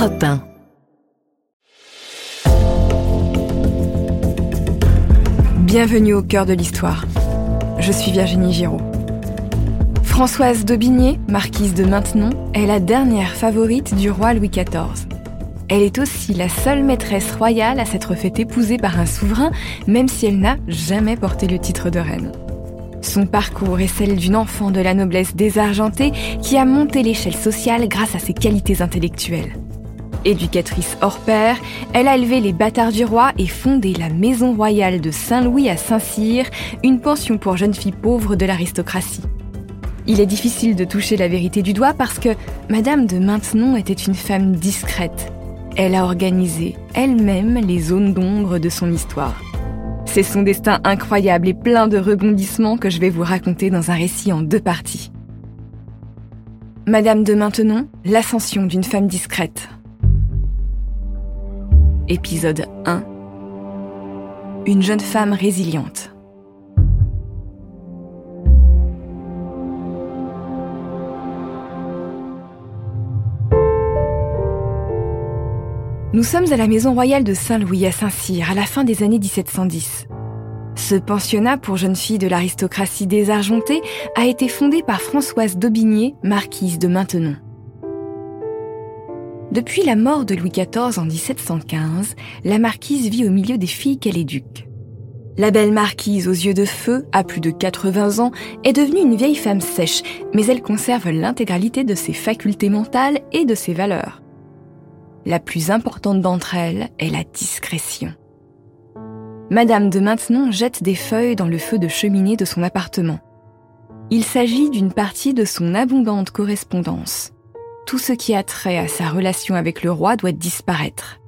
Europe 1. Bienvenue au cœur de l'histoire. Je suis Virginie Giraud. Françoise d'Aubigné, marquise de Maintenon, est la dernière favorite du roi Louis XIV. Elle est aussi la seule maîtresse royale à s'être fait épouser par un souverain, même si elle n'a jamais porté le titre de reine. Son parcours est celle d'une enfant de la noblesse désargentée qui a monté l'échelle sociale grâce à ses qualités intellectuelles. Éducatrice hors pair, elle a élevé les bâtards du roi et fondé la Maison royale de Saint-Louis à Saint-Cyr, une pension pour jeunes filles pauvres de l'aristocratie. Il est difficile de toucher la vérité du doigt parce que Madame de Maintenon était une femme discrète. Elle a organisé elle-même les zones d'ombre de son histoire. C'est son destin incroyable et plein de rebondissements que je vais vous raconter dans un récit en deux parties. Madame de Maintenon, l'ascension d'une femme discrète. Épisode 1 Une jeune femme résiliente. Nous sommes à la maison royale de Saint-Louis à Saint-Cyr à la fin des années 1710. Ce pensionnat pour jeunes filles de l'aristocratie désargentée a été fondé par Françoise d'Aubigné, marquise de Maintenon. Depuis la mort de Louis XIV en 1715, la marquise vit au milieu des filles qu'elle éduque. La belle marquise aux yeux de feu, à plus de 80 ans, est devenue une vieille femme sèche, mais elle conserve l'intégralité de ses facultés mentales et de ses valeurs. La plus importante d'entre elles est la discrétion. Madame de Maintenon jette des feuilles dans le feu de cheminée de son appartement. Il s'agit d'une partie de son abondante correspondance. Tout ce qui a trait à sa relation avec le roi doit disparaître.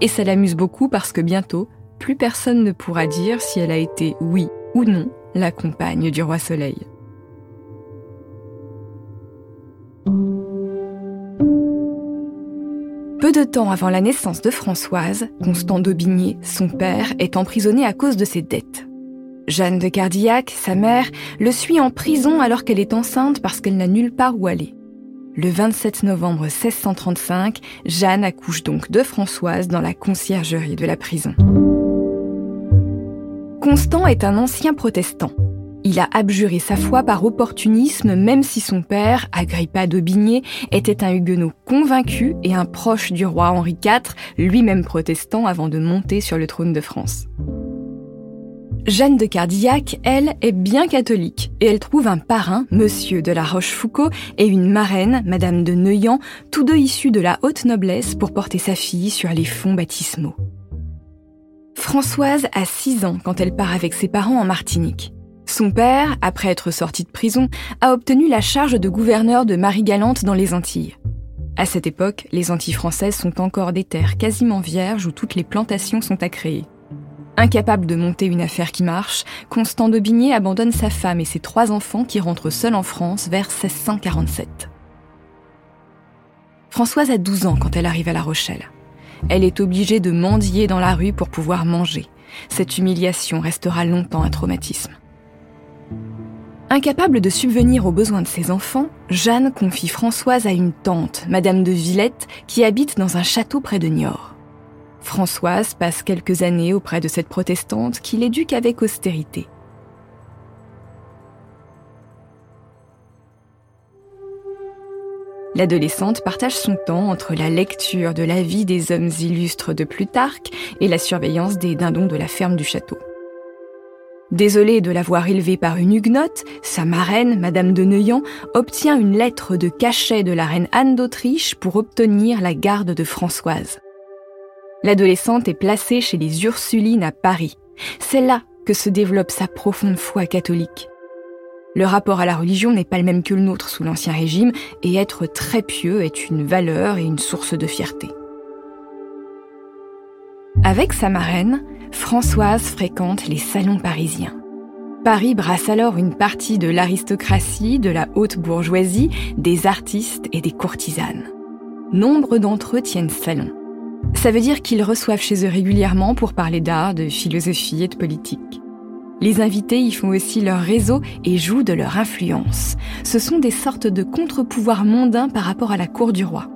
Et ça l'amuse beaucoup parce que bientôt, plus personne ne pourra dire si elle a été, oui ou non, la compagne du roi Soleil. Peu de temps avant la naissance de Françoise, Constant d'Aubigné, son père, est emprisonné à cause de ses dettes. Jeanne de Cardillac, sa mère, le suit en prison alors qu'elle est enceinte parce qu'elle n'a nulle part où aller. Le 27 novembre 1635, Jeanne accouche donc de Françoise dans la conciergerie de la prison. Constant est un ancien protestant. Il a abjuré sa foi par opportunisme même si son père, Agrippa d'Aubigné, était un huguenot convaincu et un proche du roi Henri IV, lui-même protestant avant de monter sur le trône de France. Jeanne de Cardillac, elle, est bien catholique et elle trouve un parrain, monsieur de la Rochefoucauld, et une marraine, madame de Neuillan, tous deux issus de la haute noblesse pour porter sa fille sur les fonds baptismaux. Françoise a 6 ans quand elle part avec ses parents en Martinique. Son père, après être sorti de prison, a obtenu la charge de gouverneur de Marie-Galante dans les Antilles. À cette époque, les Antilles françaises sont encore des terres quasiment vierges où toutes les plantations sont à créer. Incapable de monter une affaire qui marche, Constant d'Aubigné abandonne sa femme et ses trois enfants qui rentrent seuls en France vers 1647. Françoise a 12 ans quand elle arrive à La Rochelle. Elle est obligée de mendier dans la rue pour pouvoir manger. Cette humiliation restera longtemps un traumatisme. Incapable de subvenir aux besoins de ses enfants, Jeanne confie Françoise à une tante, Madame de Villette, qui habite dans un château près de Niort. Françoise passe quelques années auprès de cette protestante qui l'éduque avec austérité. L'adolescente partage son temps entre la lecture de la vie des hommes illustres de Plutarque et la surveillance des dindons de la ferme du château. Désolée de l'avoir élevée par une huguenote, sa marraine, Madame de Neuillan, obtient une lettre de cachet de la reine Anne d'Autriche pour obtenir la garde de Françoise. L'adolescente est placée chez les Ursulines à Paris. C'est là que se développe sa profonde foi catholique. Le rapport à la religion n'est pas le même que le nôtre sous l'Ancien Régime, et être très pieux est une valeur et une source de fierté. Avec sa marraine, Françoise fréquente les salons parisiens. Paris brasse alors une partie de l'aristocratie, de la haute bourgeoisie, des artistes et des courtisanes. Nombre d'entre eux tiennent salon. Ça veut dire qu'ils reçoivent chez eux régulièrement pour parler d'art, de philosophie et de politique. Les invités y font aussi leur réseau et jouent de leur influence. Ce sont des sortes de contre-pouvoirs mondains par rapport à la cour du roi.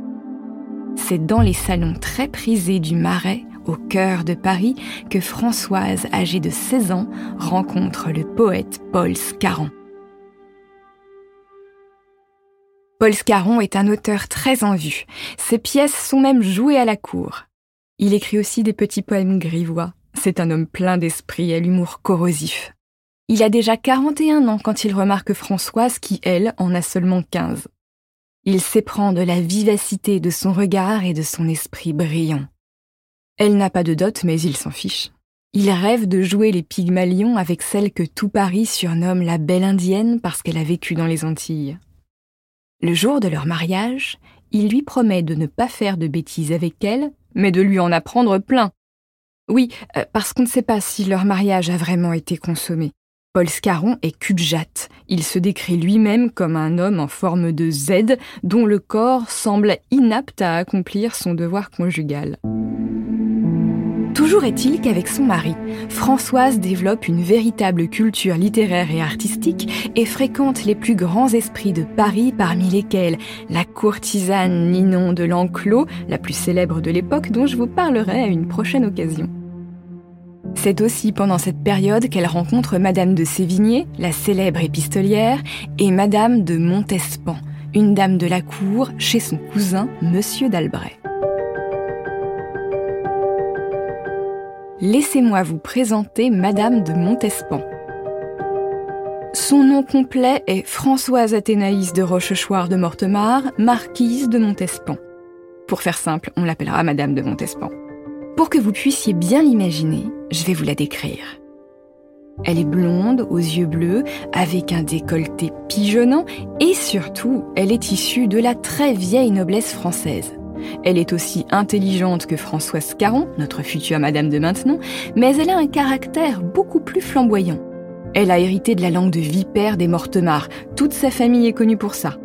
c'est dans les salons très prisés du Marais, au cœur de Paris, que Françoise, âgée de 16 ans, rencontre le poète Paul Scarron. Paul Scarron est un auteur très en vue. Ses pièces sont même jouées à la cour. Il écrit aussi des petits poèmes grivois. C'est un homme plein d'esprit et l'humour corrosif. Il a déjà 41 ans quand il remarque Françoise qui, elle, en a seulement 15. Il s'éprend de la vivacité de son regard et de son esprit brillant. Elle n'a pas de dot, mais il s'en fiche. Il rêve de jouer les Pygmalions avec celle que tout Paris surnomme la belle indienne parce qu'elle a vécu dans les Antilles. Le jour de leur mariage, il lui promet de ne pas faire de bêtises avec elle, mais de lui en apprendre plein. Oui, euh, parce qu'on ne sait pas si leur mariage a vraiment été consommé. Paul Scarron est cubjate. Il se décrit lui-même comme un homme en forme de Z dont le corps semble inapte à accomplir son devoir conjugal. Toujours est-il qu'avec son mari, Françoise développe une véritable culture littéraire et artistique et fréquente les plus grands esprits de Paris parmi lesquels la courtisane Ninon de l'Enclos, la plus célèbre de l'époque dont je vous parlerai à une prochaine occasion. C'est aussi pendant cette période qu'elle rencontre Madame de Sévigné, la célèbre épistolière, et Madame de Montespan, une dame de la cour chez son cousin Monsieur d'Albret. Laissez-moi vous présenter Madame de Montespan. Son nom complet est Françoise Athénaïs de Rochechouart de Mortemart, marquise de Montespan. Pour faire simple, on l'appellera Madame de Montespan. Pour que vous puissiez bien l'imaginer, je vais vous la décrire. Elle est blonde, aux yeux bleus, avec un décolleté pigeonnant, et surtout, elle est issue de la très vieille noblesse française. Elle est aussi intelligente que Françoise Caron, notre future Madame de Maintenon, mais elle a un caractère beaucoup plus flamboyant. Elle a hérité de la langue de vipère des Mortemart. Toute sa famille est connue pour ça.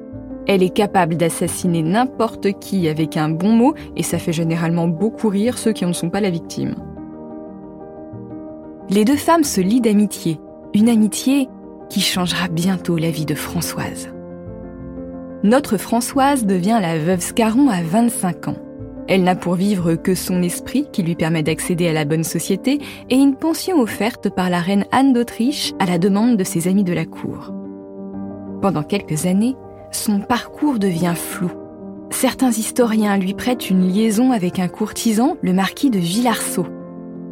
Elle est capable d'assassiner n'importe qui avec un bon mot et ça fait généralement beaucoup rire ceux qui en sont pas la victime. Les deux femmes se lient d'amitié, une amitié qui changera bientôt la vie de Françoise. Notre Françoise devient la veuve Scarron à 25 ans. Elle n'a pour vivre que son esprit qui lui permet d'accéder à la bonne société et une pension offerte par la reine Anne d'Autriche à la demande de ses amis de la cour. Pendant quelques années, son parcours devient flou. Certains historiens lui prêtent une liaison avec un courtisan, le marquis de Villarceau.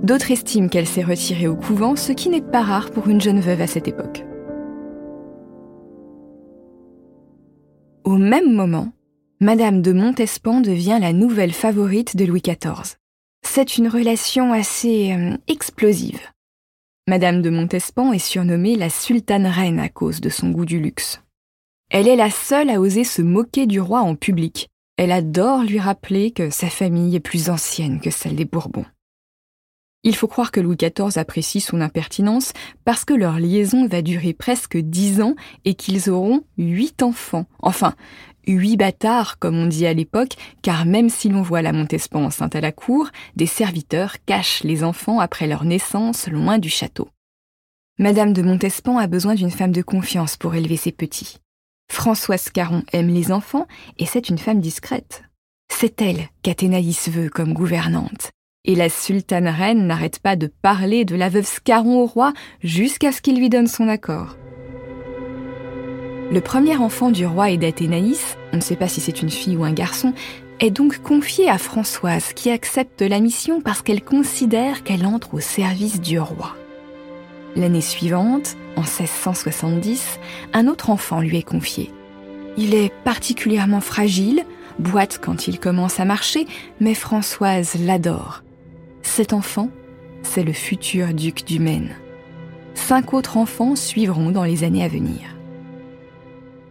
D'autres estiment qu'elle s'est retirée au couvent, ce qui n'est pas rare pour une jeune veuve à cette époque. Au même moment, Madame de Montespan devient la nouvelle favorite de Louis XIV. C'est une relation assez euh, explosive. Madame de Montespan est surnommée la sultane reine à cause de son goût du luxe. Elle est la seule à oser se moquer du roi en public. Elle adore lui rappeler que sa famille est plus ancienne que celle des Bourbons. Il faut croire que Louis XIV apprécie son impertinence parce que leur liaison va durer presque dix ans et qu'ils auront huit enfants. Enfin, huit bâtards, comme on dit à l'époque, car même si l'on voit la Montespan enceinte à la cour, des serviteurs cachent les enfants après leur naissance loin du château. Madame de Montespan a besoin d'une femme de confiance pour élever ses petits. Françoise Caron aime les enfants et c'est une femme discrète. C'est elle qu'Athénaïs veut comme gouvernante. Et la sultane reine n'arrête pas de parler de la veuve Scarron au roi jusqu'à ce qu'il lui donne son accord. Le premier enfant du roi et d'Athénaïs, on ne sait pas si c'est une fille ou un garçon, est donc confié à Françoise qui accepte la mission parce qu'elle considère qu'elle entre au service du roi. L'année suivante, en 1670, un autre enfant lui est confié. Il est particulièrement fragile, boite quand il commence à marcher, mais Françoise l'adore. Cet enfant, c'est le futur duc du Maine. Cinq autres enfants suivront dans les années à venir.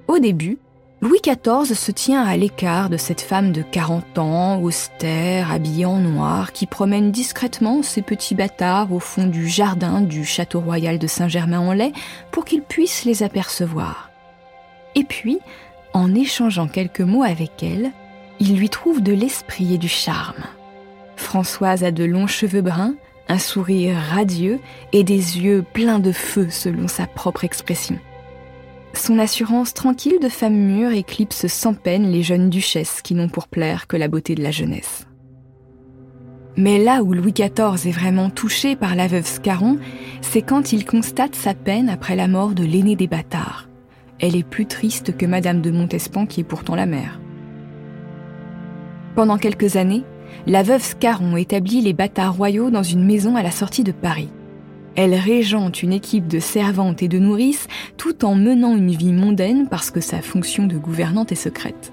Au début, Louis XIV se tient à l'écart de cette femme de 40 ans, austère, habillée en noir, qui promène discrètement ses petits bâtards au fond du jardin du château royal de Saint-Germain-en-Laye pour qu'ils puissent les apercevoir. Et puis, en échangeant quelques mots avec elle, il lui trouve de l'esprit et du charme. Françoise a de longs cheveux bruns, un sourire radieux et des yeux pleins de feu selon sa propre expression. Son assurance tranquille de femme mûre éclipse sans peine les jeunes duchesses qui n'ont pour plaire que la beauté de la jeunesse. Mais là où Louis XIV est vraiment touché par la veuve Scarron, c'est quand il constate sa peine après la mort de l'aîné des bâtards. Elle est plus triste que Madame de Montespan qui est pourtant la mère. Pendant quelques années, la veuve Scarron établit les bâtards royaux dans une maison à la sortie de Paris. Elle régente une équipe de servantes et de nourrices tout en menant une vie mondaine parce que sa fonction de gouvernante est secrète.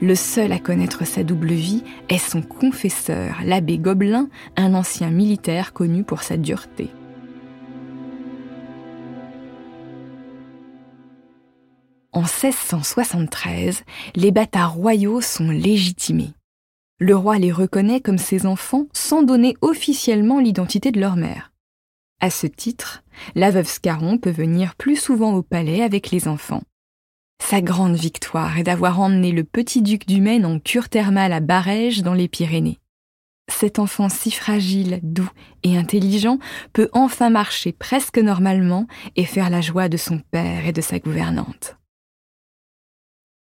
Le seul à connaître sa double vie est son confesseur, l'abbé Gobelin, un ancien militaire connu pour sa dureté. En 1673, les bâtards royaux sont légitimés. Le roi les reconnaît comme ses enfants sans donner officiellement l'identité de leur mère. À ce titre, la veuve Scarron peut venir plus souvent au palais avec les enfants. Sa grande victoire est d'avoir emmené le petit duc du Maine en cure thermale à Barège dans les Pyrénées. Cet enfant si fragile, doux et intelligent peut enfin marcher presque normalement et faire la joie de son père et de sa gouvernante.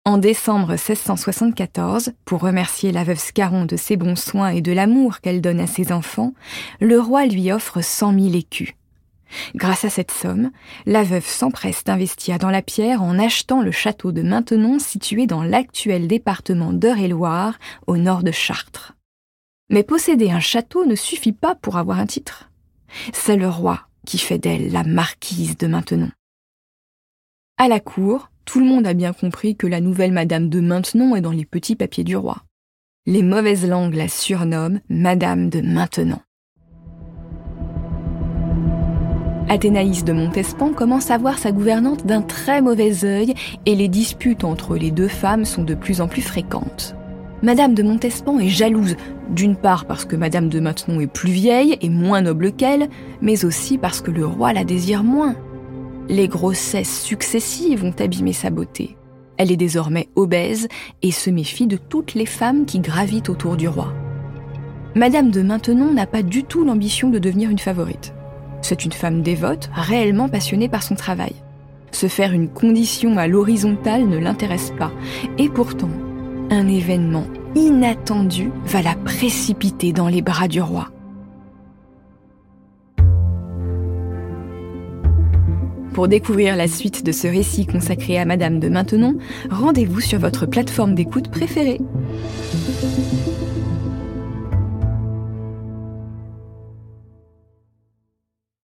En décembre 1674, pour remercier la veuve Scarron de ses bons soins et de l'amour qu'elle donne à ses enfants, le roi lui offre cent mille écus. Grâce à cette somme, la veuve s'empresse d'investir dans la pierre en achetant le château de Maintenon situé dans l'actuel département d'Eure-et-Loire, au nord de Chartres. Mais posséder un château ne suffit pas pour avoir un titre. C'est le roi qui fait d'elle la marquise de Maintenon. À la cour, tout le monde a bien compris que la nouvelle Madame de Maintenon est dans les petits papiers du roi. Les mauvaises langues la surnomment Madame de Maintenon. Athénaïs de Montespan commence à voir sa gouvernante d'un très mauvais œil et les disputes entre les deux femmes sont de plus en plus fréquentes. Madame de Montespan est jalouse, d'une part parce que Madame de Maintenon est plus vieille et moins noble qu'elle, mais aussi parce que le roi la désire moins. Les grossesses successives ont abîmé sa beauté. Elle est désormais obèse et se méfie de toutes les femmes qui gravitent autour du roi. Madame de Maintenon n'a pas du tout l'ambition de devenir une favorite. C'est une femme dévote, réellement passionnée par son travail. Se faire une condition à l'horizontale ne l'intéresse pas. Et pourtant, un événement inattendu va la précipiter dans les bras du roi. Pour découvrir la suite de ce récit consacré à Madame de Maintenon, rendez-vous sur votre plateforme d'écoute préférée.